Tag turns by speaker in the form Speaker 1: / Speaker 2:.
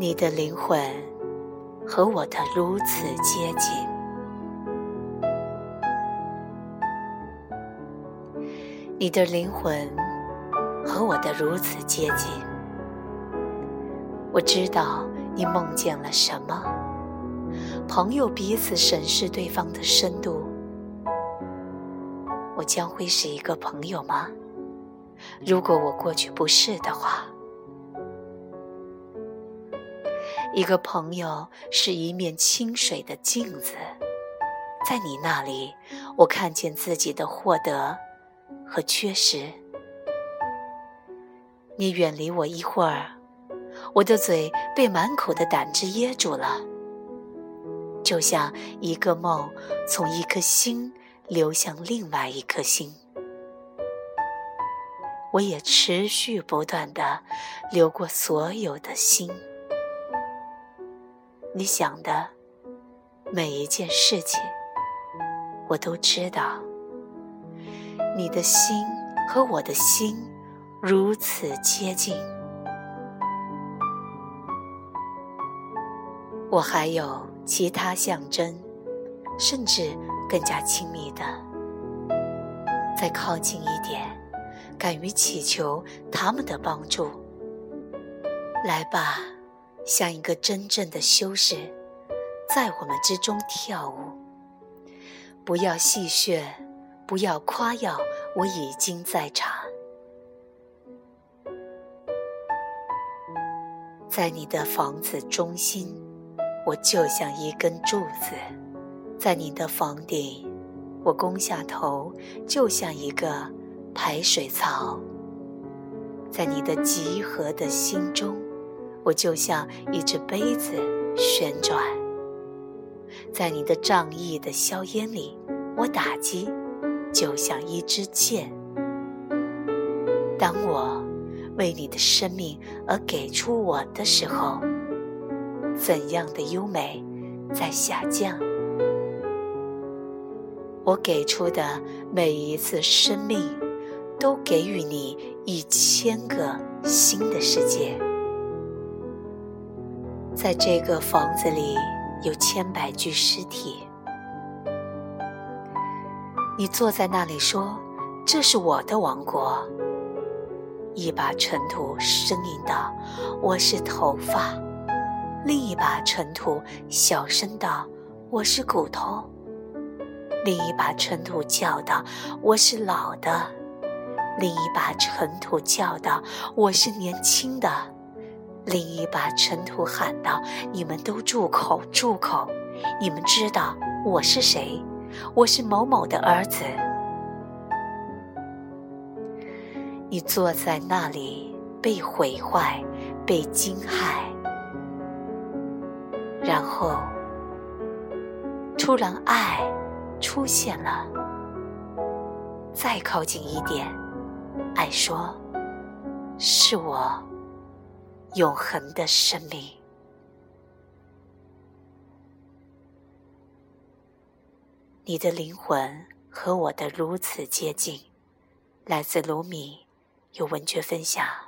Speaker 1: 你的灵魂和我的如此接近，你的灵魂和我的如此接近。我知道你梦见了什么。朋友彼此审视对方的深度，我将会是一个朋友吗？如果我过去不是的话。一个朋友是一面清水的镜子，在你那里，我看见自己的获得和缺失。你远离我一会儿，我的嘴被满口的胆汁噎住了，就像一个梦从一颗心流向另外一颗心。我也持续不断的流过所有的心。你想的每一件事情，我都知道。你的心和我的心如此接近。我还有其他象征，甚至更加亲密的。再靠近一点，敢于祈求他们的帮助。来吧。像一个真正的修士，在我们之中跳舞。不要戏谑，不要夸耀，我已经在场。在你的房子中心，我就像一根柱子；在你的房顶，我弓下头，就像一个排水槽；在你的集合的心中。我就像一只杯子旋转，在你的仗义的硝烟里，我打击，就像一支箭。当我为你的生命而给出我的时候，怎样的优美在下降？我给出的每一次生命，都给予你一千个新的世界。在这个房子里有千百具尸体，你坐在那里说：“这是我的王国。”一把尘土呻吟道：“我是头发。”另一把尘土小声道：“我是骨头。”另一把尘土叫道：“我是老的。”另一把尘土叫道：“我是年轻的。”另一把尘土喊道：“你们都住口，住口！你们知道我是谁？我是某某的儿子。”你坐在那里，被毁坏，被惊骇，然后突然爱出现了。再靠近一点，爱说：“是我。”永恒的生命，你的灵魂和我的如此接近。来自卢米，有文学分享。